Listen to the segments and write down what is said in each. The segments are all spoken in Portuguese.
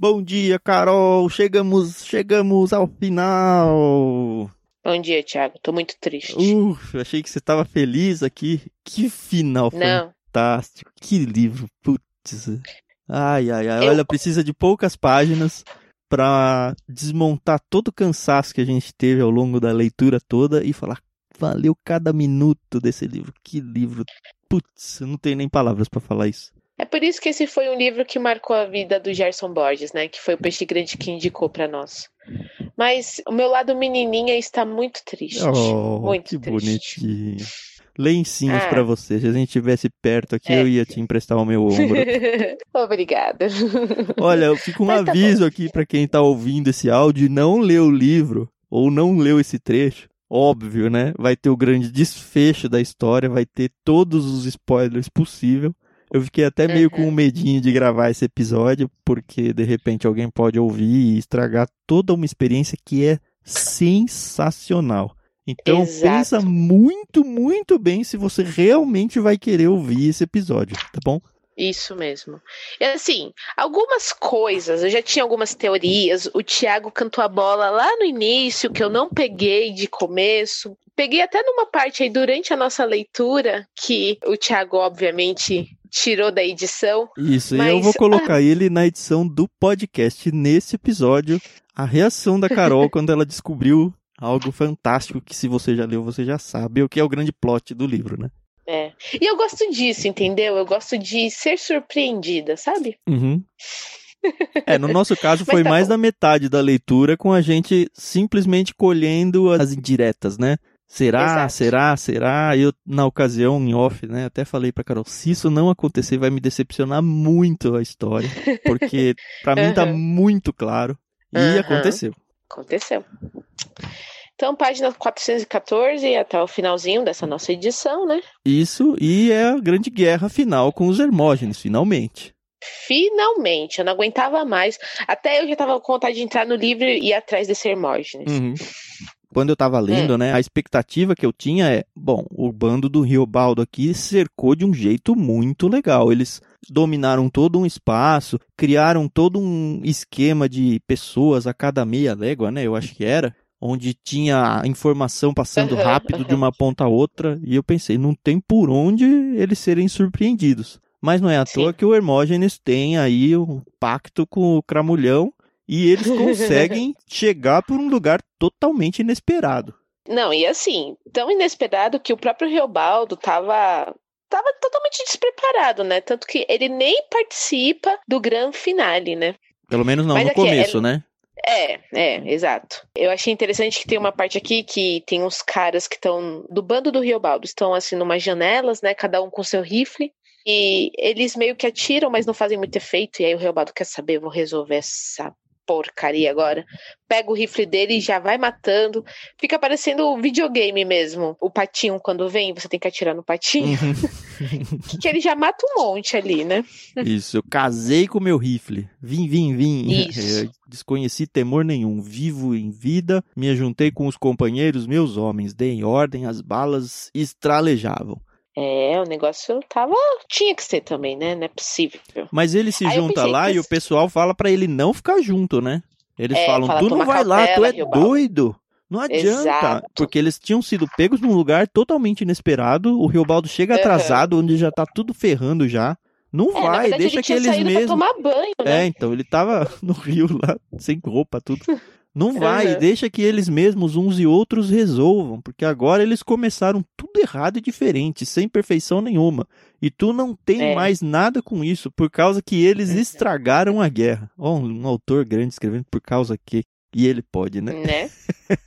Bom dia, Carol. Chegamos, chegamos ao final. Bom dia, Thiago. Tô muito triste. Uf, achei que você tava feliz aqui. Que final Não. fantástico. Que livro, putz. Ai, ai, ai. Eu- Olha, precisa de poucas páginas pra desmontar todo o cansaço que a gente teve ao longo da leitura toda e falar, valeu cada minuto desse livro. Que livro. Putz, não tenho nem palavras pra falar isso. É por isso que esse foi um livro que marcou a vida do Gerson Borges, né? Que foi o Peixe Grande que indicou pra nós. Mas o meu lado menininha está muito triste. Oh, muito que triste. bonitinho. Lencinhos Ah. pra você. Se a gente estivesse perto aqui, É. eu ia te emprestar o meu ombro. Obrigada. Olha, fica um Mas tá aviso aqui pra quem tá ouvindo esse áudio e não leu o livro ou não leu esse trecho. Óbvio, né? Vai ter o grande desfecho da história, vai ter todos os spoilers possível. Eu fiquei até meio Uhum. com um medinho de gravar esse episódio, porque de repente alguém pode ouvir e estragar toda uma experiência que é sensacional. Então Exato. pensa muito, muito bem se você realmente vai querer ouvir esse episódio, tá bom? Isso mesmo. E assim, algumas coisas, eu já tinha algumas teorias. O Thiago cantou a bola lá no início, que eu não peguei de começo. Peguei até numa parte aí durante a nossa leitura, que o Thiago, obviamente, tirou da edição. Isso, e eu Mas- vou colocar ele na edição do podcast nesse episódio. A reação da Carol quando ela descobriu algo fantástico que se você já leu, você já sabe, o que é o grande plot do livro, né? É. E eu gosto disso, entendeu? Eu gosto de ser surpreendida, sabe? Uhum. É, no nosso caso Mas foi tá mais bom. da metade da leitura com a gente simplesmente colhendo as indiretas, né? Será, Exato. será, será? Eu, na ocasião, em off, né, até falei pra Carol, se isso não acontecer, vai me decepcionar muito a história, porque pra mim tá muito claro. E Aham. aconteceu. Aconteceu. Então, página 414 até o finalzinho dessa nossa edição, né? Isso, e é a grande guerra final com os Hermógenes, finalmente. Finalmente, eu não aguentava mais. Até eu já tava com vontade de entrar no livro e ir atrás desse Hermógenes. Uhum. Quando eu tava lendo, né, a expectativa que eu tinha é, bom, o bando do Riobaldo aqui cercou de um jeito muito legal. Eles dominaram todo um espaço, criaram todo um esquema de pessoas a cada meia légua, né, eu acho que era, onde tinha a informação passando rápido de uma ponta a outra, e eu pensei, não tem por onde eles serem surpreendidos. Mas não é à Sim. toa que o Hermógenes tem aí um pacto com o Cramulhão e eles conseguem chegar por um lugar totalmente inesperado. Não, e assim, tão inesperado que o próprio Reobaldo tava. Tava totalmente despreparado, né? Tanto que ele nem participa do grande finale, né? Pelo menos não Mas no aqui, é- começo, né? É, é, exato. Eu achei interessante que tem uma parte aqui que tem uns caras que estão do bando do Riobaldo, estão assim numas janelas, né, cada um com seu rifle, e eles meio que atiram, mas não fazem muito efeito, e aí o Riobaldo quer saber, vou resolver essa porcaria agora. Pega o rifle dele e já vai matando. Fica parecendo videogame mesmo. O patinho quando vem, você tem que atirar no patinho, Uhum. que ele já mata um monte ali, né? Isso, eu casei com meu rifle. Vim, vim, vim. Isso. Eu desconheci temor nenhum. Vivo em vida, me juntei com os companheiros, meus homens. Dei em ordem, as balas estralejavam. É, o negócio tava. Tinha que ser também, né? Não é possível. Mas ele se Aí junta lá que e o pessoal fala pra ele não ficar junto, né? Eles É, falam, fala, tu não "Toma vai lá, tu cautela, é Riobaldo." doido. Não adianta. Exato. Porque eles tinham sido pegos num lugar totalmente inesperado. O Riobaldo chega Aham. atrasado, onde já tá tudo ferrando já. Não É, vai, verdade, deixa que eles mesmos. banho, né? É, então, ele tava no rio lá, sem roupa, tudo. Não vai, Aham. deixa que eles mesmos, uns e outros, resolvam. Porque agora eles começaram tudo errado e diferente, sem perfeição nenhuma. E tu não tem É. mais nada com isso, por causa que eles estragaram a guerra. Ó, um autor grande escrevendo por causa que. E ele pode, né? Né?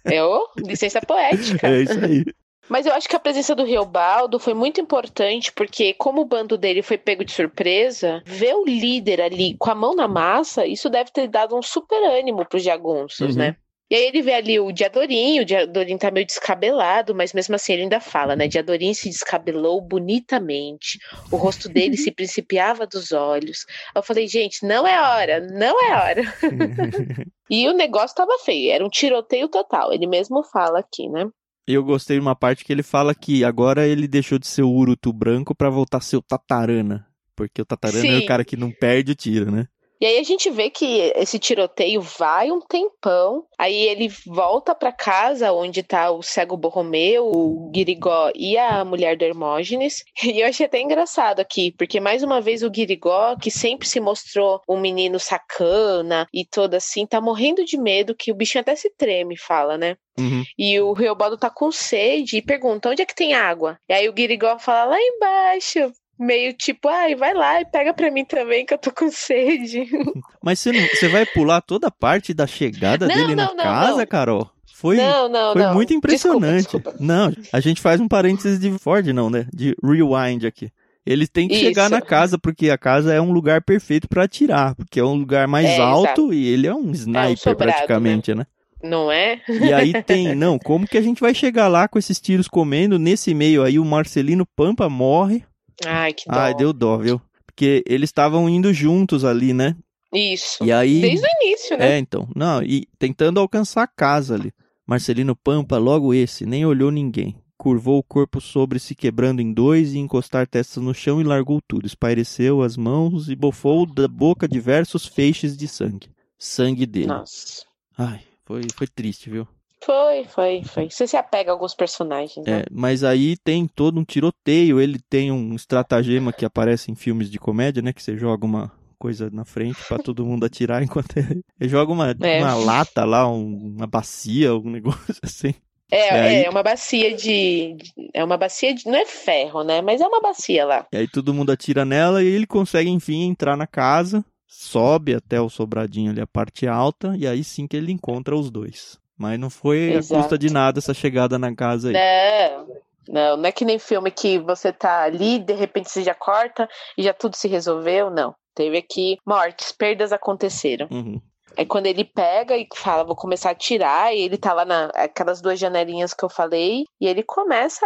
É o licença poética. É isso aí. Mas eu acho que a presença do Riobaldo foi muito importante, porque como o bando dele foi pego de surpresa, ver o líder ali com a mão na massa, isso deve ter dado um super ânimo pros jagunços, Uhum. né? E aí ele vê ali o Diadorim, o Diadorim tá meio descabelado, mas mesmo assim ele ainda fala, né? Diadorim se descabelou bonitamente, o rosto dele se principiava dos olhos. Eu falei, gente, não é hora, não é hora. E o negócio tava feio, era um tiroteio total, ele mesmo fala aqui, né? Eu gostei de uma parte que ele fala que agora ele deixou de ser o Urutu branco pra voltar a ser o Tatarana. Porque o Tatarana é Sim. o cara que não perde o tiro, né? E aí a gente vê que esse tiroteio vai um tempão. Aí ele volta para casa onde tá o cego Borromeu, o Guirigó e a mulher do Hermógenes. E eu achei até engraçado aqui, porque mais uma vez o Guirigó, que sempre se mostrou um menino sacana e todo assim, tá morrendo de medo que o bichinho até se treme, fala, né? Uhum. E o Riobaldo tá com sede e pergunta onde é que tem água. E aí o Guirigó fala lá embaixo meio tipo, ai, vai lá e pega pra mim também que eu tô com sede. Mas você, não, você vai pular toda a parte da chegada Não, dele não, na casa. Carol? Foi, não, não, foi muito impressionante. Desculpa, desculpa. Não, a gente faz um parênteses de Ford, não, né? De rewind aqui. Ele tem que chegar Isso. na casa, porque a casa é um lugar perfeito pra atirar, porque é um lugar mais É, alto e ele é um sniper sobrado, praticamente, né? Não é? E aí tem, não, como que a gente vai chegar lá com esses tiros comendo? Nesse meio aí o Marcelino Pampa morre. Ai, que dó. Ai, deu dó, viu? Porque eles estavam indo juntos ali, né? Isso. E aí. Desde o início, né? É, então. Não, e tentando alcançar a casa ali. Marcelino Pampa, logo esse, nem olhou ninguém. Curvou o corpo sobre se quebrando em dois e encostar testas no chão e largou tudo. Espaireceu as mãos e bofou da boca diversos feixes de sangue. Sangue dele. Nossa. Ai, foi, foi triste, viu? Foi, foi, foi. Você se apega a alguns personagens, né? É, mas aí tem todo um tiroteio. Ele tem um estratagema que aparece em filmes de comédia, né? Que você joga uma coisa na frente pra todo mundo atirar enquanto ele, ele joga uma, É. uma lata lá, um- uma bacia, um negócio assim. É, aí- é uma bacia de- É uma bacia de. Não é ferro, né? Mas é uma bacia lá. E aí todo mundo atira nela e ele consegue, enfim, entrar na casa, sobe até o sobradinho ali, a parte alta, e aí sim que ele encontra os dois. Mas não foi a Exato. custa de nada essa chegada na casa aí. Não, não, não é que nem filme que você tá ali, de repente você já corta e já tudo se resolveu. Não. Teve aqui mortes, perdas aconteceram. Uhum. É quando ele pega e fala, vou começar a tirar, e ele tá lá na aquelas duas janelinhas que eu falei, e ele começa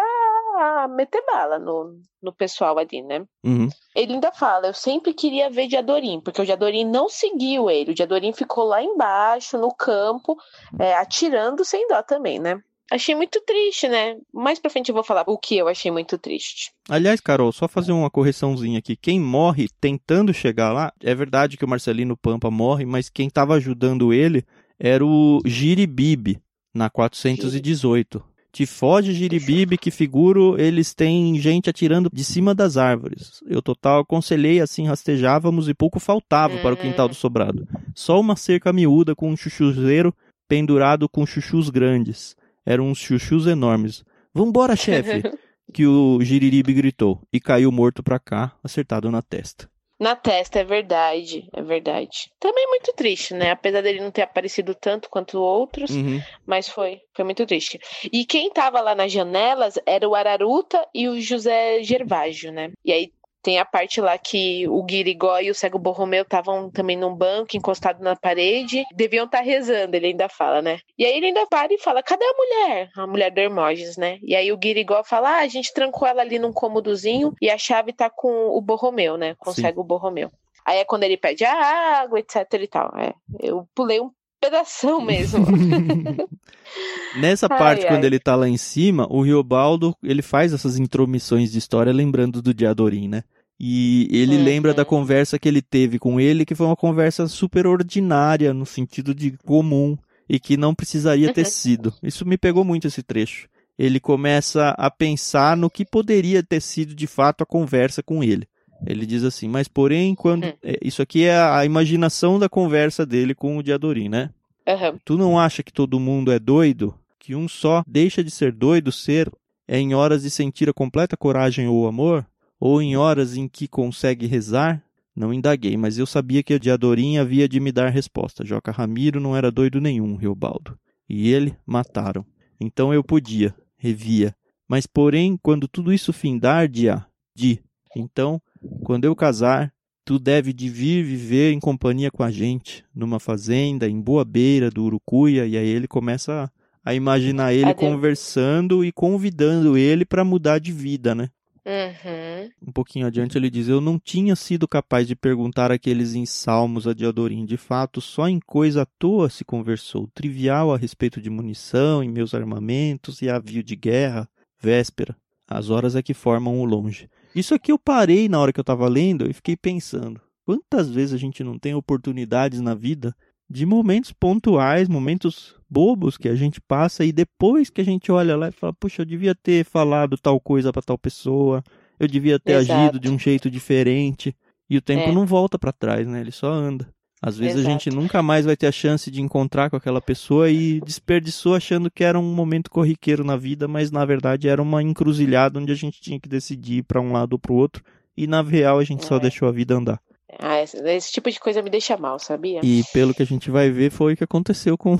a, meter bala no, no pessoal ali, né? Uhum. Ele ainda fala, eu sempre queria ver Diadorim, porque o Diadorim não seguiu ele. O Diadorim ficou lá embaixo, no campo, é, atirando sem dó também, né? Achei muito triste, né? Mais pra frente eu vou falar o que eu achei muito triste. Aliás, Carol, só fazer uma correçãozinha aqui. Quem morre tentando chegar lá, é verdade que o Marcelino Pampa morre, mas quem estava ajudando ele era o Giribibe, na 418. Tifode e Giribibe, que figuro, eles têm gente atirando de cima das árvores. Eu total aconselhei, assim rastejávamos e pouco faltava para o quintal do sobrado. Só uma cerca miúda com um chuchuzeiro pendurado com chuchus grandes. Eram uns chuchus enormes. Vambora, chefe! que o Giriribe gritou e caiu morto pra cá, acertado na testa. Na testa, é verdade, é verdade. Também muito triste, né? Apesar dele não ter aparecido tanto quanto outros, Uhum. mas foi, foi muito triste. E quem tava lá nas janelas era o Araruta e o José Gervásio, né? E aí tem a parte lá que o Guirigó e o Cego Borromeu estavam também num banco, encostado na parede, deviam estar rezando, ele ainda fala, né? E aí ele ainda para e fala, cadê a mulher? A mulher do Hermógenes, né? E aí o Guirigó fala, ah, a gente trancou ela ali num cômodozinho e a chave tá com o Borromeu, né? Com Sim. o Cego Borromeu. Aí é quando ele pede a água, etc e tal. É, eu pulei um pedação mesmo. Nessa Ai, parte, ai. quando ele tá lá em cima, o Riobaldo, ele faz essas intromissões de história lembrando do Diadorim, né? E ele Uhum. lembra da conversa que ele teve com ele, que foi uma conversa super ordinária, no sentido de comum, e que não precisaria ter Uhum. sido. Isso me pegou muito esse trecho. Ele começa a pensar no que poderia ter sido de fato a conversa com ele. Ele diz assim, mas porém, quando. Hum. é, Isso aqui é a imaginação da conversa dele com o Diadorim, né? Aham. Tu não acha que todo mundo é doido? Que um só deixa de ser doido ser é em horas de sentir a completa coragem ou amor? Ou em horas em que consegue rezar? Não indaguei, mas eu sabia que a Diadorim havia de me dar resposta. Joca Ramiro não era doido nenhum, Riobaldo. E ele mataram. Então eu podia, revia. Mas porém, quando tudo isso findar, dia, di. Então, quando eu casar, Tu deve de vir viver em companhia com a gente, numa fazenda, em Boa Beira do Urucuia, e aí ele começa a, a imaginar ele Adeus. conversando e convidando ele para mudar de vida, né? Uhum. Um pouquinho adiante ele diz: Eu não tinha sido capaz de perguntar aqueles em salmos a Diadorim. De fato, só em coisa à toa se conversou, trivial a respeito de munição e meus armamentos e avio de guerra, véspera. As horas é que formam o longe. Isso aqui eu parei na hora que eu tava lendo e fiquei pensando. Quantas vezes a gente não tem oportunidades na vida de momentos pontuais, momentos bobos que a gente passa e depois que a gente olha lá e fala, puxa, eu devia ter falado tal coisa para tal pessoa, eu devia ter Exato. agido de um jeito diferente. E o tempo é. não volta para trás, né? Ele só anda. Às vezes Exato. a gente nunca mais vai ter a chance de encontrar com aquela pessoa e desperdiçou achando que era um momento corriqueiro na vida, mas na verdade era uma encruzilhada onde a gente tinha que decidir para um lado ou para o outro e na real a gente é. só deixou a vida andar. Ah, esse, esse, tipo de coisa me deixa mal, sabia? E pelo que a gente vai ver foi o que aconteceu com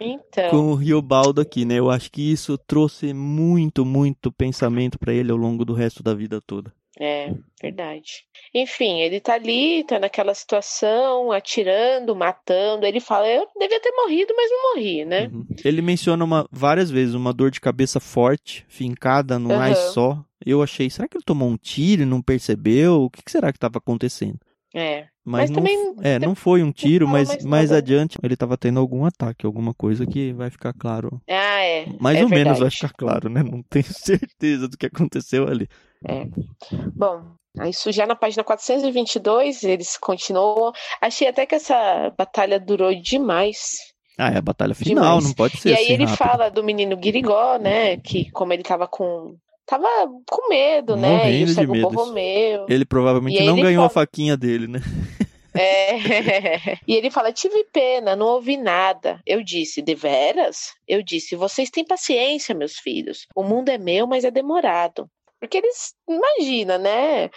então. com o Riobaldo aqui, né? Eu acho que isso trouxe muito, muito pensamento para ele ao longo do resto da vida toda. É, verdade. Enfim, ele tá ali, tá naquela situação, atirando, matando. Ele fala, eu devia ter morrido, mas não morri, né? Uhum. Ele menciona uma, várias vezes uma dor de cabeça forte, fincada no uhum. mais só. Eu achei, será que ele tomou um tiro e não percebeu? O que, que será que estava acontecendo? É. Mas, mas não, também. É, não foi um tiro, mas mais, mais adiante ele estava tendo algum ataque, alguma coisa que vai ficar claro. Ah, é. Mais é ou verdade. menos vai ficar claro, né? Não tenho certeza do que aconteceu ali. É. Bom, isso já na página 422 eles continuam. Achei até que essa batalha durou demais. Ah, é a batalha final, demais. não pode ser. E aí assim ele rápido. fala do menino Guirigó, né? Que como ele tava com tava com medo, né? Morrendo e o cego de Borromeu. Ele provavelmente não ganhou fala... a faquinha dele, né? É. E ele fala: tive pena, não ouvi nada. Eu disse: deveras? Eu disse: vocês têm paciência, meus filhos. O mundo é meu, mas é demorado. Porque eles, imagina, né?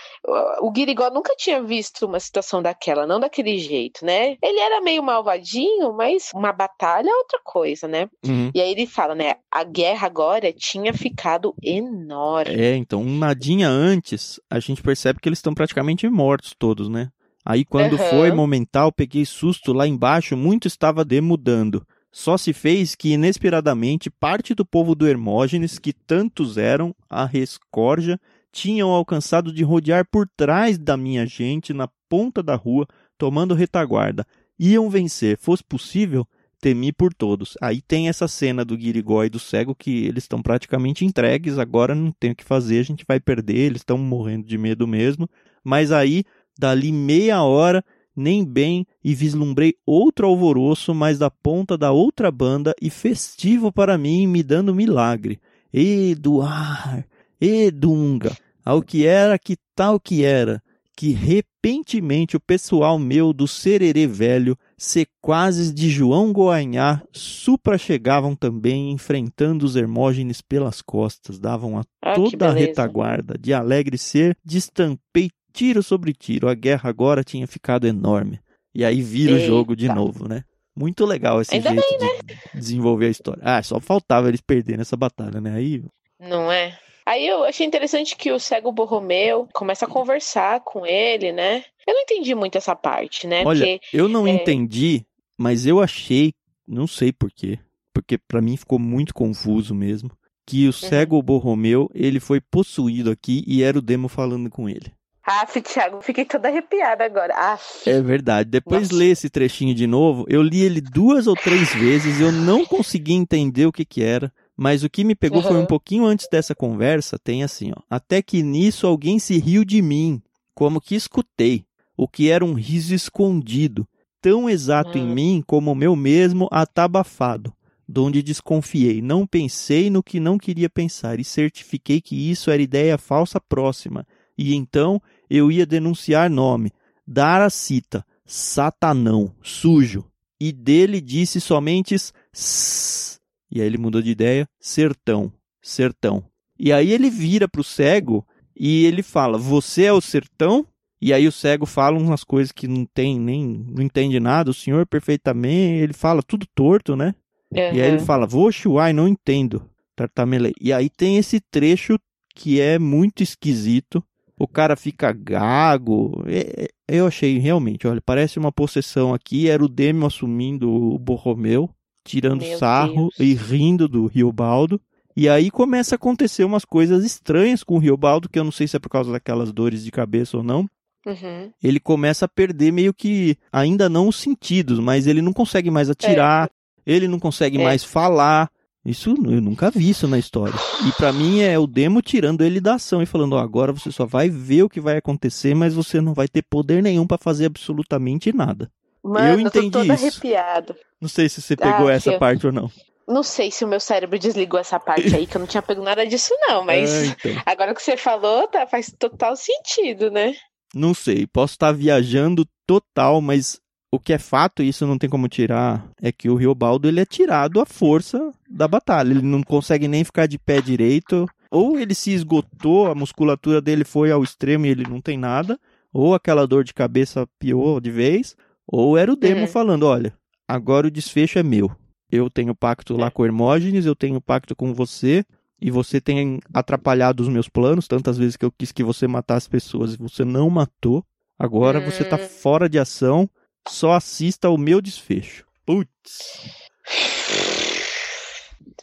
O Guirigó nunca tinha visto uma situação daquela, não daquele jeito, né? Ele era meio malvadinho, mas uma batalha é outra coisa, né? Uhum. E aí ele fala, né? A guerra agora tinha ficado enorme. É, então, um nadinha antes, a gente percebe que eles estão praticamente mortos todos, né? Aí quando uhum. foi momental, peguei susto lá embaixo, muito estava demudando. Só se fez que, inesperadamente, parte do povo do Hermógenes, que tantos eram, a rescorja, tinham alcançado de rodear por trás da minha gente, na ponta da rua, tomando retaguarda. Iam vencer, fosse possível, temi por todos. Aí tem essa cena do Guirigó e do cego que eles estão praticamente entregues, agora não tem o que fazer, a gente vai perder, eles estão morrendo de medo mesmo. Mas aí, dali meia hora, nem bem e vislumbrei outro alvoroço, mas da ponta da outra banda e festivo para mim, me dando milagre. Eduar, Edunga, ao que era que tal que era, que repentemente o pessoal meu do Sererê Velho, sequazes de João Goanhá, supra chegavam também, enfrentando os Hermógenes pelas costas, davam a ah, toda a retaguarda, de alegre ser, destampei tiro sobre tiro. A guerra agora tinha ficado enorme. E aí vira Eita. o jogo de novo, né? Muito legal esse Ainda jeito bem, né? de desenvolver a história. Ah, só faltava eles perderem essa batalha, né? Aí. Não é? Aí eu achei interessante que o cego Borromeu começa a conversar com ele, né? Eu não entendi muito essa parte, né? Olha, Porque, eu não é... entendi, mas eu achei, não sei porquê, porque para mim ficou muito confuso mesmo, que o uhum. cego Borromeu, ele foi possuído aqui e era o demo falando com ele. Aff, Thiago, fiquei toda arrepiada agora. Aff. É verdade. Depois Nossa. lê esse trechinho de novo. Eu li ele duas ou três vezes. Eu não consegui entender o que que era. Mas o que me pegou uhum. foi um pouquinho antes dessa conversa. Tem assim, ó. Até que nisso alguém se riu de mim, como que escutei, o que era um riso escondido, tão exato uhum. em mim como o meu mesmo atabafado, donde desconfiei, não pensei no que não queria pensar e certifiquei que isso era ideia falsa próxima e então eu ia denunciar nome, dar a cita, Satanão, sujo, e dele disse somente sss, e aí ele mudou de ideia, sertão, sertão. E aí ele vira para o cego e ele fala: Você é o sertão? E aí o cego fala umas coisas que não tem nem não entende nada, o senhor perfeitamente, ele fala tudo torto, né? Uhum. E aí ele fala: "Vou chuai, não entendo". Tartamelei. E aí tem esse trecho que é muito esquisito, o cara fica gago. É, é, eu achei realmente, olha, parece uma possessão aqui. Era o Demo assumindo o Borromeu, tirando Meu sarro Deus. e rindo do Riobaldo. E aí começa a acontecer umas coisas estranhas com o Riobaldo, que eu não sei se é por causa daquelas dores de cabeça ou não. Uhum. Ele começa a perder meio que, ainda não os sentidos, mas ele não consegue mais atirar, é. ele não consegue é. mais falar. Isso eu nunca vi isso na história. E para mim é o demo tirando ele da ação e falando: ó, agora você só vai ver o que vai acontecer, mas você não vai ter poder nenhum para fazer absolutamente nada. Mano, eu entendi eu tô isso. arrepiado. Não sei se você pegou ah, essa parte ou não. Não sei se o meu cérebro desligou essa parte aí, que eu não tinha pego nada disso, não, mas é, então. agora que você falou, tá, faz total sentido, né? Não sei, posso estar viajando total, mas o que é fato, e isso não tem como tirar, é que o Riobaldo ele é tirado à força da batalha. Ele não consegue nem ficar de pé direito. Ou ele se esgotou, a musculatura dele foi ao extremo e ele não tem nada. Ou aquela dor de cabeça pior de vez. Ou era o Demo uhum. falando: olha, agora o desfecho é meu. Eu tenho pacto lá com Hermógenes, eu tenho pacto com você. E você tem atrapalhado os meus planos tantas vezes que eu quis que você matasse pessoas e você não matou. Agora uhum. você tá hum. fora de ação só assista o meu desfecho. Putz.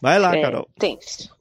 Vai lá, é, Carol. Tenso.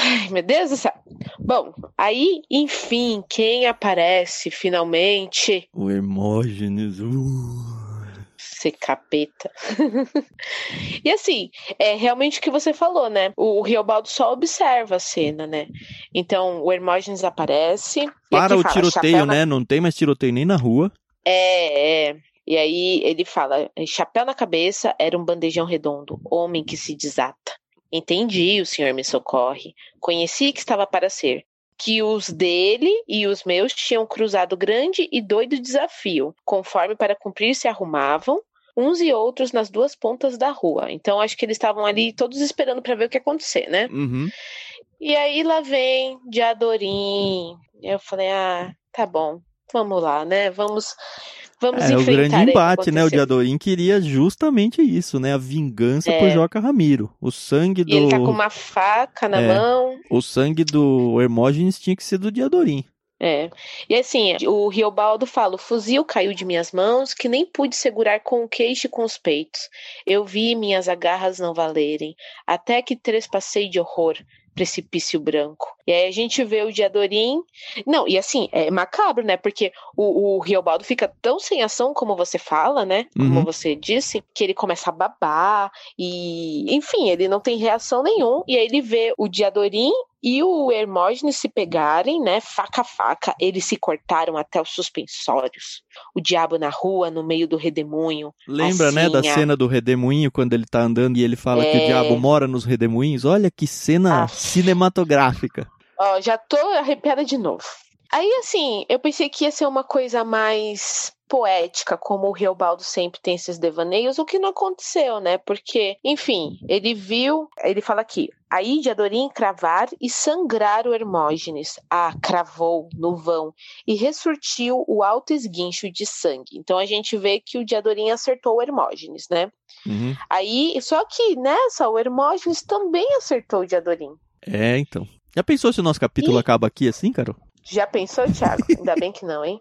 Ai, meu Deus do céu. Bom, aí, enfim, quem aparece finalmente? O Hermógenes. Uh. Ser capeta. e assim, é realmente o que você falou, né? O Riobaldo só observa a cena, né? Então, o Hermógenes aparece. Para o fala, tiroteio, né? Na... Não tem mais tiroteio nem na rua. É, é. E aí ele fala: chapéu na cabeça era um bandejão redondo, homem que se desata. Entendi, o senhor me socorre. Conheci que estava para ser. Que os dele e os meus tinham cruzado grande e doido desafio, conforme para cumprir se arrumavam, uns e outros nas duas pontas da rua. Então acho que eles estavam ali todos esperando para ver o que ia acontecer, né? Uhum. E aí lá vem Diadorim. Eu falei: ah, tá bom, vamos lá, né? Vamos vamos é, enfrentar. É o grande embate, né? O Diadorim queria justamente isso, né? A vingança é. por Joca Ramiro. O sangue do. E ele tá com uma faca na é. mão. O sangue do Hermógenes tinha que ser do Diadorim. É. E assim, o Riobaldo fala: o fuzil caiu de minhas mãos, que nem pude segurar com o queixo e com os peitos. Eu vi minhas agarras não valerem, até que trespassei de horror precipício branco. E aí a gente vê o Diadorim. Não, e assim, é macabro, né? Porque o, o Riobaldo fica tão sem ação, como você fala, né? Como uhum. você disse, que ele começa a babar e. Enfim, ele não tem reação nenhum. E aí ele vê o Diadorim e o Hermógenes se pegarem, né, faca a faca, eles se cortaram até os suspensórios. O diabo na rua, no meio do redemoinho. Lembra, assim, né, da a... cena do redemoinho, quando ele tá andando e ele fala é... que o é. diabo mora nos redemoinhos? Olha que cena ah. cinematográfica. Ó, já tô arrepiada de novo. Aí, assim, eu pensei que ia ser uma coisa mais poética, como o Riobaldo sempre tem esses devaneios, o que não aconteceu, né? Porque, enfim, ele viu, ele fala aqui, aí de Adorim cravar e sangrar o Hermógenes. Ah, cravou no vão e ressurtiu o alto esguincho de sangue. Então a gente vê que o Diadorim acertou o Hermógenes, né? Uhum. Aí, só que nessa, o Hermógenes também acertou o Diadorim. É, então. Já pensou se o nosso capítulo e... acaba aqui assim, Carol? Já pensou, Thiago? Ainda bem que não, hein?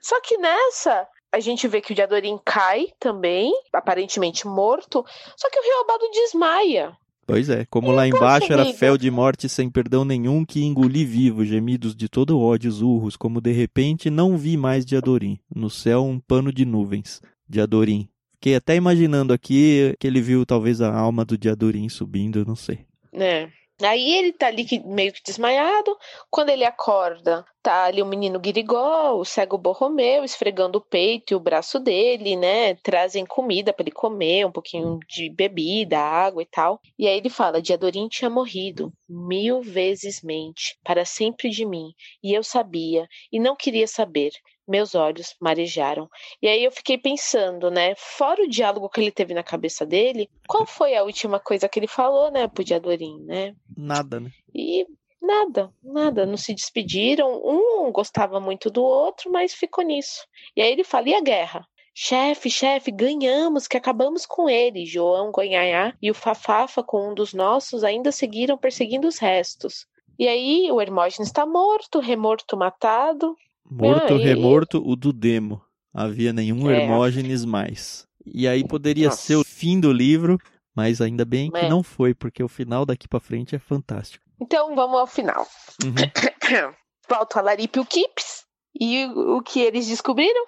Só que nessa, a gente vê que o Diadorim cai também, aparentemente morto, só que o Riobado desmaia. Pois é, como lá embaixo era fel de morte sem perdão nenhum que engoli vivo gemidos de todo ódio urros, como de repente não vi mais Diadorim. No céu um pano de nuvens. Diadorim. Fiquei até imaginando aqui que ele viu talvez a alma do Diadorim subindo, não sei. É. Aí ele tá ali meio que desmaiado. Quando ele acorda, tá ali o menino Guirigol, o cego Borromeu, esfregando o peito e o braço dele, né? Trazem comida para ele comer, um pouquinho de bebida, água e tal. E aí ele fala: Diadorim tinha morrido mil vezes mente, para sempre de mim. E eu sabia, e não queria saber meus olhos marejaram. E aí eu fiquei pensando, né? Fora o diálogo que ele teve na cabeça dele, qual foi a última coisa que ele falou, né, pro Diadorim, né? Nada, né? E nada, nada. Não se despediram. Um gostava muito do outro, mas ficou nisso. E aí ele fala: e a guerra? Chefe, chefe, ganhamos, que acabamos com ele. João Gonhaiá e o Fafafa, com um dos nossos, ainda seguiram perseguindo os restos. E aí o Hermógenes está morto, remorto, matado. Morto, remorto, e... o do demo. Havia nenhum é. Hermógenes mais. E aí poderia Nossa. ser o fim do livro, mas ainda bem que é. não foi, porque o final daqui para frente é fantástico. Então vamos ao final. Uhum. Volto a Laripe o Kips. E o que eles descobriram?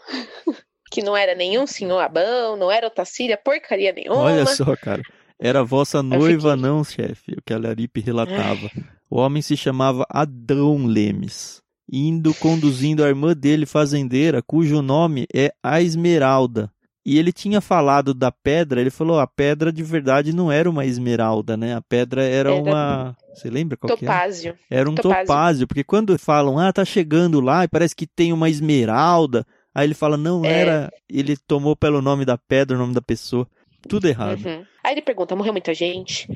que não era nenhum senhor Abão, não era Otacília, porcaria nenhuma. Olha só, cara. Era vossa noiva, fiquei... não, chefe, o que a Laripe relatava. O homem se chamava Adão Lemes, indo conduzindo a irmã dele, fazendeira, cujo nome é a Esmeralda. E ele tinha falado da pedra, ele falou, a pedra de verdade não era uma esmeralda, né? A pedra era, era uma... Você lembra qual topázio. que era? Era um topázio. topázio, porque quando falam, ah, tá chegando lá e parece que tem uma esmeralda, aí ele fala, não é... era, ele tomou pelo nome da pedra, o nome da pessoa. Tudo errado. Uhum. Aí ele pergunta: morreu muita gente?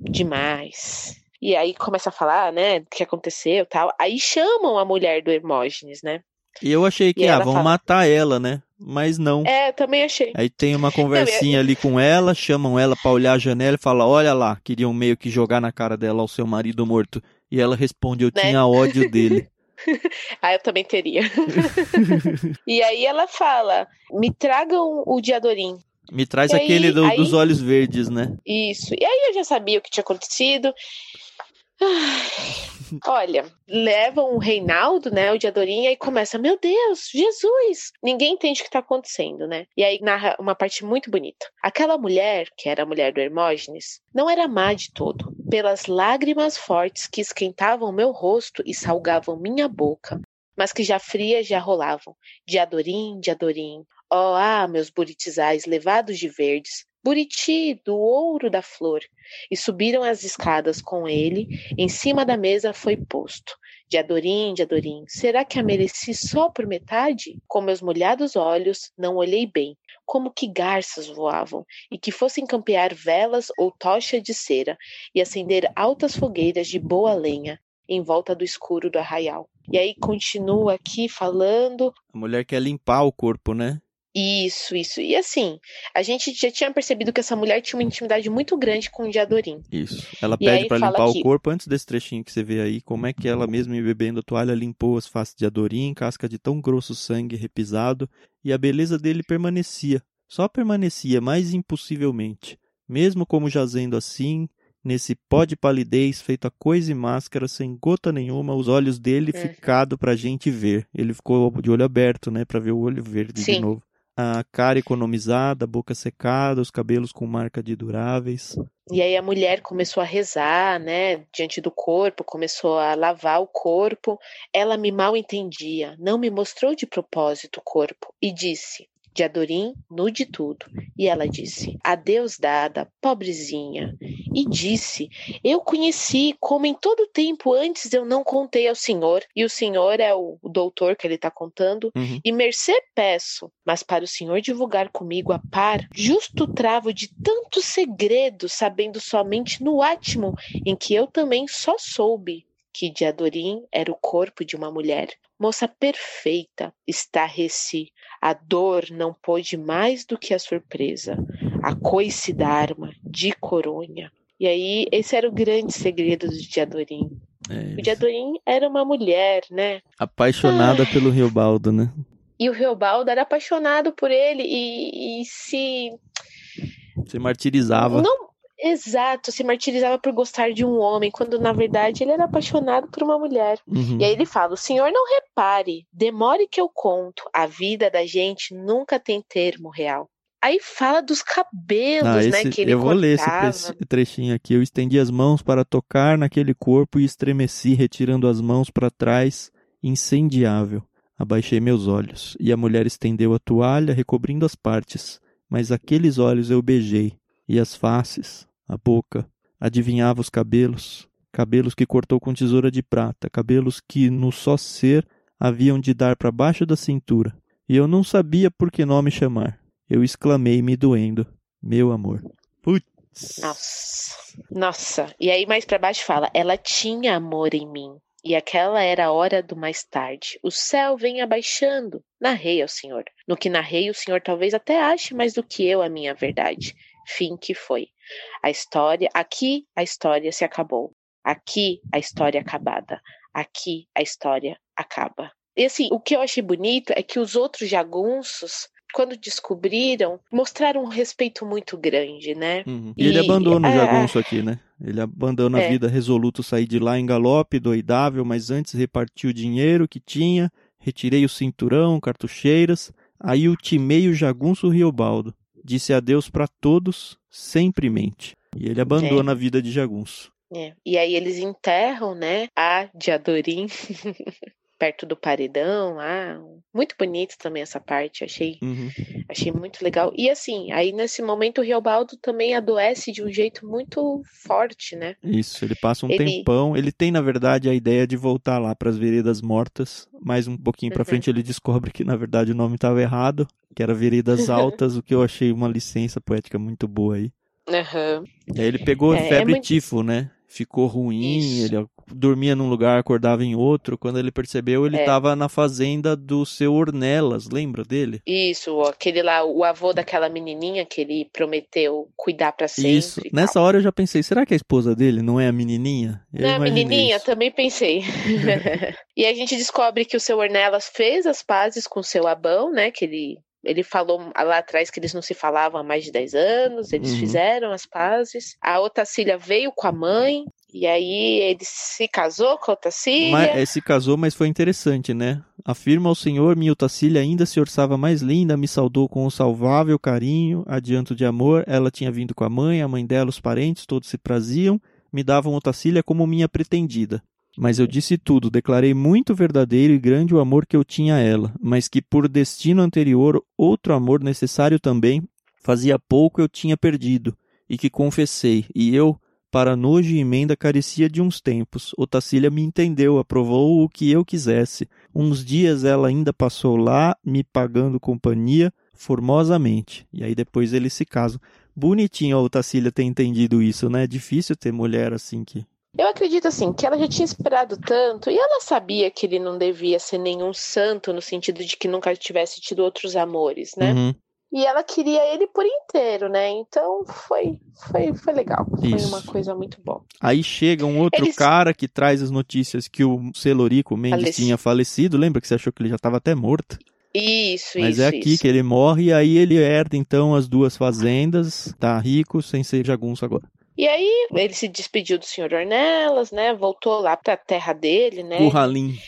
Demais. E aí começa a falar, né, o que aconteceu tal. Aí chamam a mulher do Hermógenes, né? E eu achei que, ah, vão fala... matar ela, né? Mas não. É, também achei. Aí tem uma conversinha ali com ela, chamam ela pra olhar a janela e fala: Olha lá, queriam meio que jogar na cara dela o seu marido morto. E ela responde: Eu né? tinha ódio dele. ah, eu também teria. e aí ela fala: Me tragam o Diadorim. Me traz aquele do, aí... dos olhos verdes, né? Isso. E aí eu já sabia o que tinha acontecido. Olha, levam o Reinaldo, né, o Diadorinha, e começa, meu Deus, Jesus! Ninguém entende o que está acontecendo, né? E aí narra uma parte muito bonita. Aquela mulher, que era a mulher do Hermógenes, não era má de todo. Pelas lágrimas fortes que esquentavam meu rosto e salgavam minha boca, mas que já frias já rolavam. Diadorim, Diadorim, Ó, oh, ah, meus buritizais levados de verdes, Buriti, do ouro da flor, e subiram as escadas com ele, em cima da mesa foi posto. De Adorim, de Adorim, será que a mereci só por metade? Com meus molhados olhos, não olhei bem, como que garças voavam, e que fossem campear velas ou tocha de cera, e acender altas fogueiras de boa lenha, em volta do escuro do arraial. E aí continua aqui falando. A mulher quer limpar o corpo, né? Isso, isso. E assim, a gente já tinha percebido que essa mulher tinha uma intimidade muito grande com o Diadorim. Isso. Ela pede para limpar que... o corpo antes desse trechinho que você vê aí, como é que ela mesma bebendo a toalha limpou as faces de Adorim, casca de tão grosso sangue repisado, e a beleza dele permanecia. Só permanecia, mais impossivelmente. Mesmo como jazendo assim, nesse pó de palidez feito a coisa e máscara, sem gota nenhuma, os olhos dele é. ficado pra gente ver. Ele ficou de olho aberto, né, pra ver o olho verde Sim. de novo a cara economizada, a boca secada, os cabelos com marca de duráveis. E aí a mulher começou a rezar, né, diante do corpo, começou a lavar o corpo. Ela me mal entendia, não me mostrou de propósito o corpo e disse: de Adorim nu de tudo. E ela disse: Adeus dada, pobrezinha. E disse: Eu conheci, como em todo tempo antes eu não contei ao senhor, e o senhor é o doutor que ele está contando, uhum. e mercê peço, mas para o senhor divulgar comigo a par, justo travo de tantos segredos, sabendo somente no átimo em que eu também só soube que de Adorim era o corpo de uma mulher, moça perfeita, estarreci. A dor não pôde mais do que a surpresa. A coice da arma, de coronha. E aí, esse era o grande segredo de Diadorim. É o Diadorim era uma mulher, né? Apaixonada ah. pelo Riobaldo, né? E o Riobaldo era apaixonado por ele e, e se. Se martirizava. Não, Exato, se martirizava por gostar de um homem, quando na verdade ele era apaixonado por uma mulher. Uhum. E aí ele fala: o senhor não repare, demore que eu conto, a vida da gente nunca tem termo real. Aí fala dos cabelos, ah, né, que ele Eu vou cortava. ler esse trechinho aqui. Eu estendi as mãos para tocar naquele corpo e estremeci, retirando as mãos para trás, incendiável. Abaixei meus olhos, e a mulher estendeu a toalha, recobrindo as partes. Mas aqueles olhos eu beijei, e as faces, a boca, adivinhava os cabelos, cabelos que cortou com tesoura de prata, cabelos que no só ser haviam de dar para baixo da cintura. E eu não sabia por que nome chamar. Eu exclamei me doendo, meu amor. Putz. Nossa. Nossa. E aí mais para baixo fala, ela tinha amor em mim. E aquela era a hora do mais tarde. O céu vem abaixando. Narrei ao Senhor. No que narrei, o Senhor talvez até ache mais do que eu a minha verdade fim que foi. A história, aqui a história se acabou. Aqui a história acabada. Aqui a história acaba. E assim, o que eu achei bonito é que os outros jagunços quando descobriram, mostraram um respeito muito grande, né? Uhum. E, e, ele abandona o é, jagunço aqui, né? Ele abandona é. a vida resoluto, sair de lá em galope, doidável, mas antes repartiu o dinheiro que tinha, retirei o cinturão, cartucheiras, aí ultimei o jagunço Riobaldo disse adeus para todos, sempre mente. E ele abandona é. a vida de jagunço. É. E aí eles enterram, né, a Diadorim perto do paredão lá. Muito bonito também essa parte, achei, uhum. achei muito legal. E assim, aí nesse momento o Riobaldo também adoece de um jeito muito forte, né? Isso, ele passa um ele... tempão, ele tem na verdade a ideia de voltar lá para as veredas mortas, mas um pouquinho para uhum. frente ele descobre que na verdade o nome estava errado, que era Veredas Altas, o que eu achei uma licença poética muito boa aí. Uhum. E aí ele pegou é, febre é muito... tifo, né? Ficou ruim, Isso. ele dormia num lugar, acordava em outro. Quando ele percebeu, ele estava é. na fazenda do seu Ornelas, lembra dele? Isso, aquele lá, o avô daquela menininha que ele prometeu cuidar para sempre. Isso. Nessa tal. hora eu já pensei, será que a esposa dele não é a menininha? Eu não é a menininha? Isso. Também pensei. e a gente descobre que o seu Ornelas fez as pazes com o seu Abão, né, que ele ele falou lá atrás que eles não se falavam há mais de 10 anos, eles uhum. fizeram as pazes. A Otacília veio com a mãe, e aí ele se casou com a Otacília. Mas, é, se casou, mas foi interessante, né? Afirma ao Senhor, minha Otacília ainda se orçava mais linda, me saudou com um salvável carinho, adianto de amor. Ela tinha vindo com a mãe, a mãe dela, os parentes, todos se praziam, me davam Otacília como minha pretendida. Mas eu disse tudo, declarei muito verdadeiro e grande o amor que eu tinha a ela, mas que por destino anterior outro amor necessário também, fazia pouco eu tinha perdido, e que confessei, e eu, para nojo e emenda, carecia de uns tempos. Otacília me entendeu, aprovou o que eu quisesse. Uns dias ela ainda passou lá, me pagando companhia, formosamente. E aí depois eles se casam. Bonitinho a Otacília ter entendido isso, né? É difícil ter mulher assim que eu acredito assim que ela já tinha esperado tanto e ela sabia que ele não devia ser nenhum santo no sentido de que nunca tivesse tido outros amores, né? Uhum. E ela queria ele por inteiro, né? Então foi foi, foi legal. Foi Isso. uma coisa muito boa. Aí chega um outro Eles... cara que traz as notícias que o Celorico Mendes Faleci... tinha falecido. Lembra que você achou que ele já estava até morto? Isso, Mas isso. é aqui isso. que ele morre e aí ele herda então as duas fazendas, tá rico sem ser jagunço agora. E aí ele se despediu do senhor Ornelas, né? Voltou lá para a terra dele, né? Curralim.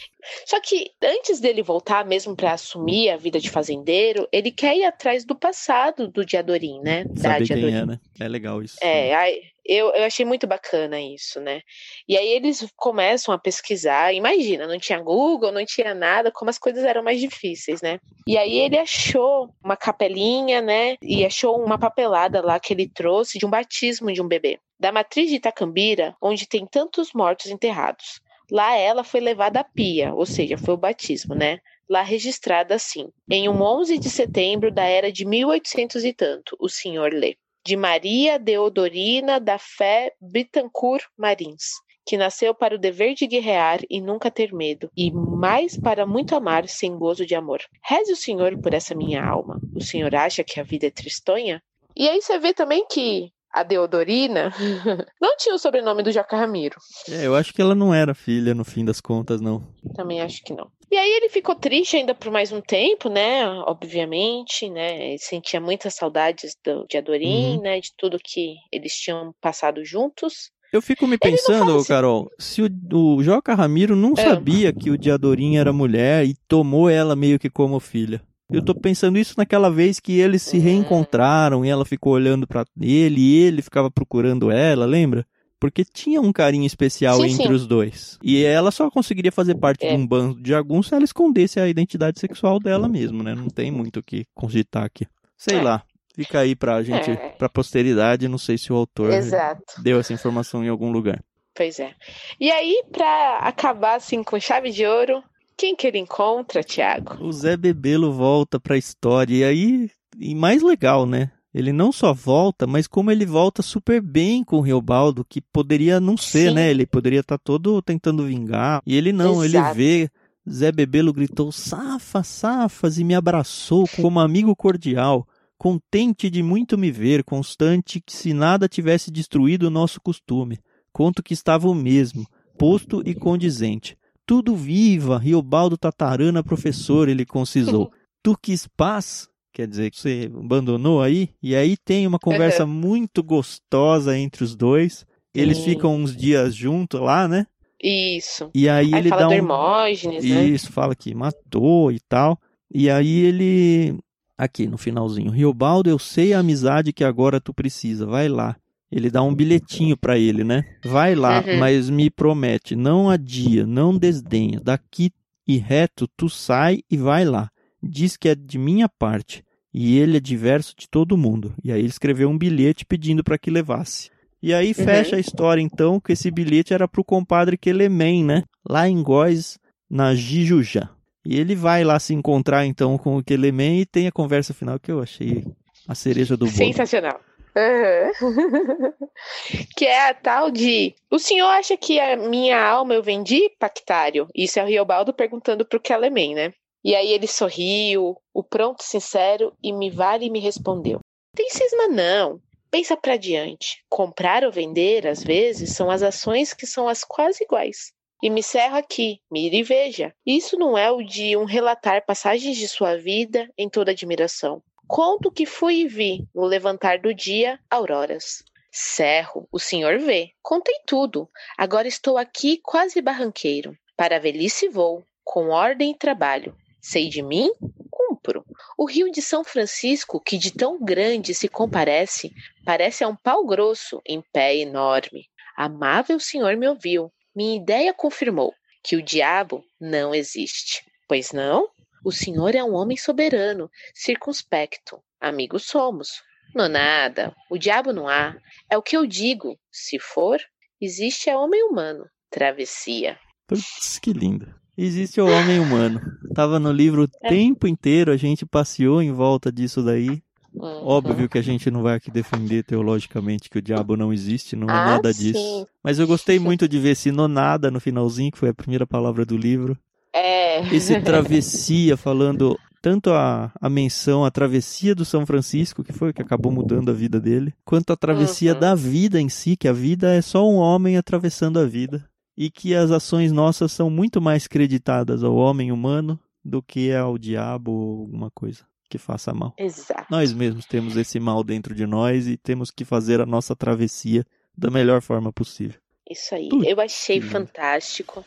Só que antes dele voltar mesmo para assumir a vida de fazendeiro, ele quer ir atrás do passado do Diadorim, né? Saber da Diadorim. quem é, né? É legal isso. É, aí, eu, eu achei muito bacana isso, né? E aí eles começam a pesquisar. Imagina, não tinha Google, não tinha nada, como as coisas eram mais difíceis, né? E aí ele achou uma capelinha, né? E achou uma papelada lá que ele trouxe de um batismo de um bebê. Da matriz de Itacambira, onde tem tantos mortos enterrados. Lá ela foi levada à pia, ou seja, foi o batismo, né? Lá registrada assim, em um 11 de setembro da era de 1800 e tanto, o senhor lê. De Maria Deodorina da Fé Bittencourt Marins, que nasceu para o dever de guerrear e nunca ter medo, e mais para muito amar sem gozo de amor. Reze o Senhor por essa minha alma. O Senhor acha que a vida é tristonha? E aí você vê também que a Deodorina, não tinha o sobrenome do Joca Ramiro. É, eu acho que ela não era filha, no fim das contas, não. Também acho que não. E aí ele ficou triste ainda por mais um tempo, né? Obviamente, né? Ele sentia muitas saudades do, de Adorim, uhum. né? De tudo que eles tinham passado juntos. Eu fico me pensando, assim... Carol, se o, o Joca Ramiro não é. sabia que o Diadorim era mulher e tomou ela meio que como filha. Eu tô pensando isso naquela vez que eles se reencontraram e ela ficou olhando para ele e ele ficava procurando ela, lembra? Porque tinha um carinho especial sim, entre sim. os dois. E ela só conseguiria fazer parte é. de um bando de jagunços se ela escondesse a identidade sexual dela mesmo, né? Não tem muito o que cogitar aqui. Sei é. lá. Fica aí pra gente, é. pra posteridade, não sei se o autor Exato. deu essa informação em algum lugar. Pois é. E aí, pra acabar assim com chave de ouro, quem que ele encontra, Tiago? O Zé Bebelo volta pra história. E aí, e mais legal, né? Ele não só volta, mas como ele volta super bem com o Riobaldo, que poderia não ser, Sim. né? Ele poderia estar tá todo tentando vingar. E ele não, Exato. ele vê. Zé Bebelo gritou: Safa, safas, e me abraçou como amigo cordial, contente de muito me ver, constante que se nada tivesse destruído o nosso costume. Conto que estava o mesmo, posto e condizente tudo viva, Riobaldo Tatarana, professor, ele concisou. tu quis paz, quer dizer, que você abandonou aí, e aí tem uma conversa uhum. muito gostosa entre os dois. Eles Sim. ficam uns dias juntos lá, né? Isso. E aí, aí ele fala dá do um... Hermógenes, né? Isso, fala que matou e tal. E aí ele aqui no finalzinho, Riobaldo, eu sei a amizade que agora tu precisa, vai lá. Ele dá um bilhetinho para ele, né? Vai lá, uhum. mas me promete, não adia, não desdenha. Daqui e reto tu sai e vai lá. Diz que é de minha parte e ele é diverso de todo mundo. E aí ele escreveu um bilhete pedindo para que levasse. E aí uhum. fecha a história então que esse bilhete era pro compadre Kelemen, né? Lá em Góis, na Jijujá. E ele vai lá se encontrar então com o Kelemen e tem a conversa final que eu achei a cereja do bolo. Sensacional. Uhum. que é a tal de. O senhor acha que a minha alma eu vendi, Pactário? Isso é o Riobaldo perguntando pro Kelemen, né? E aí ele sorriu, o pronto sincero, e me vale me respondeu: Tem cisma não. Pensa para diante. Comprar ou vender, às vezes, são as ações que são as quase iguais. E me cerro aqui, mire e veja. Isso não é o de um relatar passagens de sua vida em toda admiração. Conto que fui e vi no levantar do dia auroras. Cerro, o senhor vê. Contei tudo. Agora estou aqui quase barranqueiro. Para a velhice vou, com ordem e trabalho. Sei de mim, cumpro. O rio de São Francisco, que de tão grande se comparece, parece a um pau grosso em pé enorme. Amável senhor me ouviu. Minha ideia confirmou que o diabo não existe. Pois não? O senhor é um homem soberano, circunspecto. Amigos somos. Não nada. O diabo não há. É o que eu digo. Se for, existe a homem humano. Travessia. Putz, que lindo. Existe o homem humano. Tava no livro o é. tempo inteiro, a gente passeou em volta disso daí. Uhum. Óbvio que a gente não vai aqui defender teologicamente que o diabo não existe, não é ah, nada disso. Sim. Mas eu gostei muito de ver esse nonada no finalzinho, que foi a primeira palavra do livro. É. Esse travessia falando tanto a, a menção a travessia do São Francisco, que foi o que acabou mudando a vida dele, quanto a travessia uhum. da vida em si, que a vida é só um homem atravessando a vida e que as ações nossas são muito mais creditadas ao homem humano do que ao diabo ou alguma coisa que faça mal. Exato. Nós mesmos temos esse mal dentro de nós e temos que fazer a nossa travessia da melhor forma possível. Isso aí, eu achei fantástico.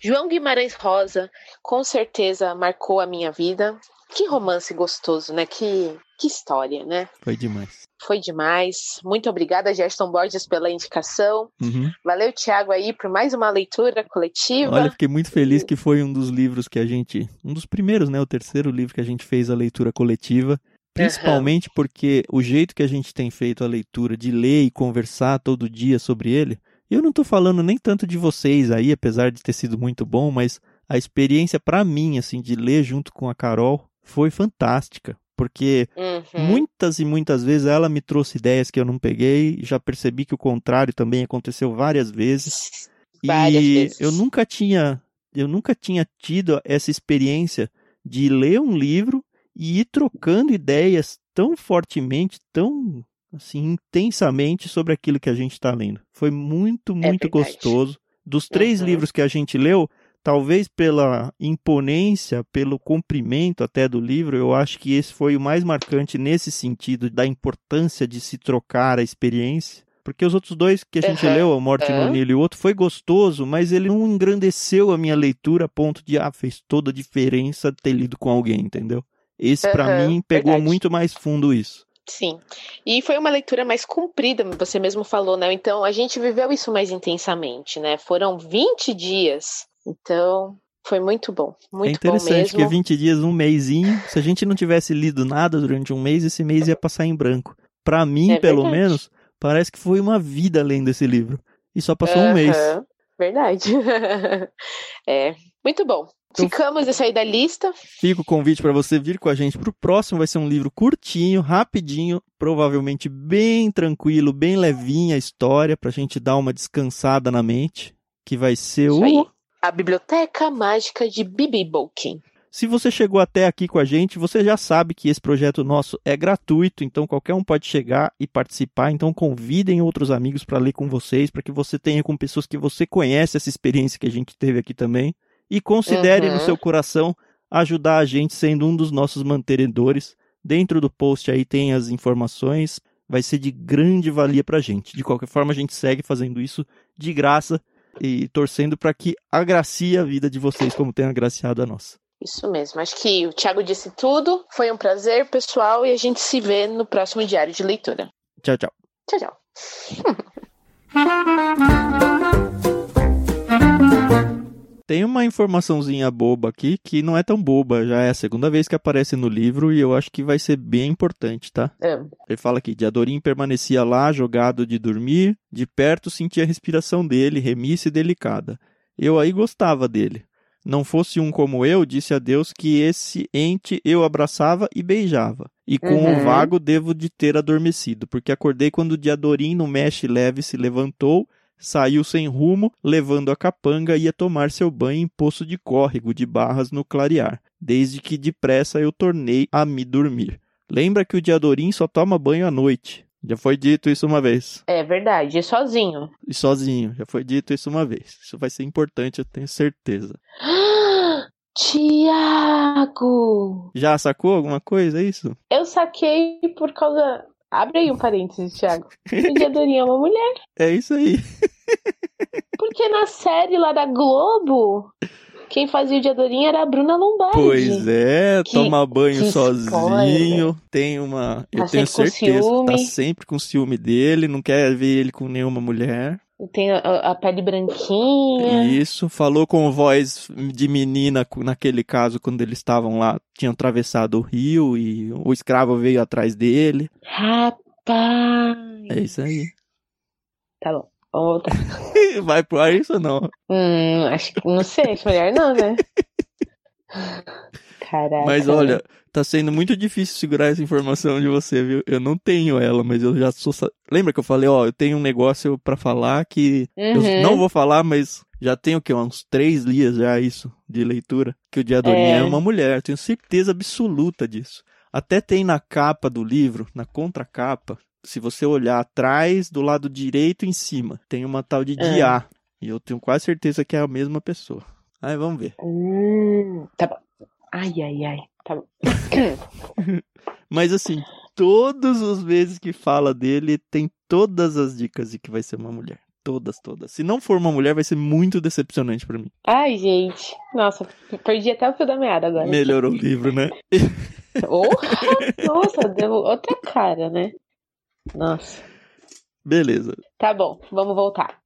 João Guimarães Rosa, com certeza marcou a minha vida. Que romance gostoso, né? Que, que história, né? Foi demais. Foi demais. Muito obrigada, Gerson Borges, pela indicação. Uhum. Valeu, Tiago, aí, por mais uma leitura coletiva. Olha, fiquei muito feliz que foi um dos livros que a gente. Um dos primeiros, né? O terceiro livro que a gente fez a leitura coletiva. Principalmente uhum. porque o jeito que a gente tem feito a leitura, de ler e conversar todo dia sobre ele. Eu não estou falando nem tanto de vocês aí, apesar de ter sido muito bom, mas a experiência para mim, assim, de ler junto com a Carol foi fantástica. Porque uhum. muitas e muitas vezes ela me trouxe ideias que eu não peguei, já percebi que o contrário também aconteceu várias vezes. Várias e vezes. eu nunca tinha, eu nunca tinha tido essa experiência de ler um livro e ir trocando ideias tão fortemente, tão assim intensamente sobre aquilo que a gente está lendo. Foi muito, é muito é gostoso. Dos três uhum. livros que a gente leu, talvez pela imponência, pelo comprimento até do livro, eu acho que esse foi o mais marcante nesse sentido da importância de se trocar a experiência. Porque os outros dois que a gente uhum. leu, A Morte uhum. no Nilo e o outro, foi gostoso, mas ele não engrandeceu a minha leitura a ponto de, ah, fez toda a diferença ter lido com alguém, entendeu? Esse, uhum. para mim, pegou Verdade. muito mais fundo isso. Sim. E foi uma leitura mais comprida, você mesmo falou, né? Então a gente viveu isso mais intensamente, né? Foram 20 dias então, foi muito bom. Muito é interessante que 20 dias, um mêsinho. Se a gente não tivesse lido nada durante um mês, esse mês ia passar em branco. Para mim, é pelo menos, parece que foi uma vida lendo esse livro. E só passou um mês. Verdade. é. Muito bom. Então, Ficamos essa aí da lista. Fica o convite para você vir com a gente pro próximo. Vai ser um livro curtinho, rapidinho, provavelmente bem tranquilo, bem levinho a história, pra gente dar uma descansada na mente. Que vai ser Isso o. Aí. A Biblioteca Mágica de Bibi Bolkin. Se você chegou até aqui com a gente, você já sabe que esse projeto nosso é gratuito, então qualquer um pode chegar e participar. Então convidem outros amigos para ler com vocês, para que você tenha com pessoas que você conhece essa experiência que a gente teve aqui também. E considere uhum. no seu coração ajudar a gente sendo um dos nossos mantenedores. Dentro do post aí tem as informações, vai ser de grande valia para a gente. De qualquer forma, a gente segue fazendo isso de graça e torcendo para que agracie a vida de vocês como tem agraciado a nossa. Isso mesmo. Acho que o Thiago disse tudo. Foi um prazer, pessoal, e a gente se vê no próximo diário de leitura. Tchau, tchau. Tchau, tchau. Tem uma informaçãozinha boba aqui que não é tão boba, já é a segunda vez que aparece no livro e eu acho que vai ser bem importante, tá? É. Ele fala aqui: Diadorim permanecia lá, jogado de dormir, de perto sentia a respiração dele, remissa e delicada. Eu aí gostava dele. Não fosse um como eu, disse a Deus que esse ente eu abraçava e beijava. E com Uhum. o vago devo de ter adormecido, porque acordei quando o Diadorim no mexe leve se levantou, saiu sem rumo, levando a capanga e ia tomar seu banho em poço de córrego de barras no clarear, desde que depressa eu tornei a me dormir. Lembra que o Diadorim só toma banho à noite. Já foi dito isso uma vez. É verdade, sozinho. E sozinho, já foi dito isso uma vez. Isso vai ser importante, eu tenho certeza. Tiago! Já sacou alguma coisa, é isso? Eu saquei por causa. Abre aí um parênteses, Thiago. O Diadorim é uma mulher. É isso aí. Porque na série lá da Globo, quem fazia o Diadorim era a Bruna Lombardi. Pois é, Que- toma banho sozinho. Tem uma. Eu Tá tenho sempre com certeza. Tá sempre com ciúme dele, não quer ver ele com nenhuma mulher. Tem a, a pele branquinha. Isso, falou com voz de menina naquele caso quando eles estavam lá, tinham atravessado o rio e o escravo veio atrás dele. Rapaz. É isso aí. Tá bom, vamos voltar. Vai pro ar isso ou não? Hum, acho que não sei, acho melhor não, né? Caraca. Mas olha, tá sendo muito difícil segurar essa informação de você, viu? Eu não tenho ela, mas eu já sou. Lembra que eu falei, ó, eu tenho um negócio pra falar que eu Uhum. não vou falar, mas já tenho o quê? Uns três dias já isso de leitura. Que o Diadorim é. É. uma mulher, tenho certeza absoluta disso. Até tem na capa do livro, na contracapa, se você olhar atrás, do lado direito em cima, tem uma tal de É. Diá. E eu tenho quase certeza que é a mesma pessoa. Aí vamos ver. Hum, tá bom. Ai, ai, ai. Tá bom. Mas assim, todas as vezes que fala dele, tem todas as dicas de que vai ser uma mulher. Todas, todas. Se não for uma mulher, vai ser muito decepcionante pra mim. Ai, gente. Nossa, perdi até o fio da meada agora. Melhorou o livro, né? Porra! Nossa, deu outra cara, né? Nossa. Beleza. Tá bom, vamos voltar.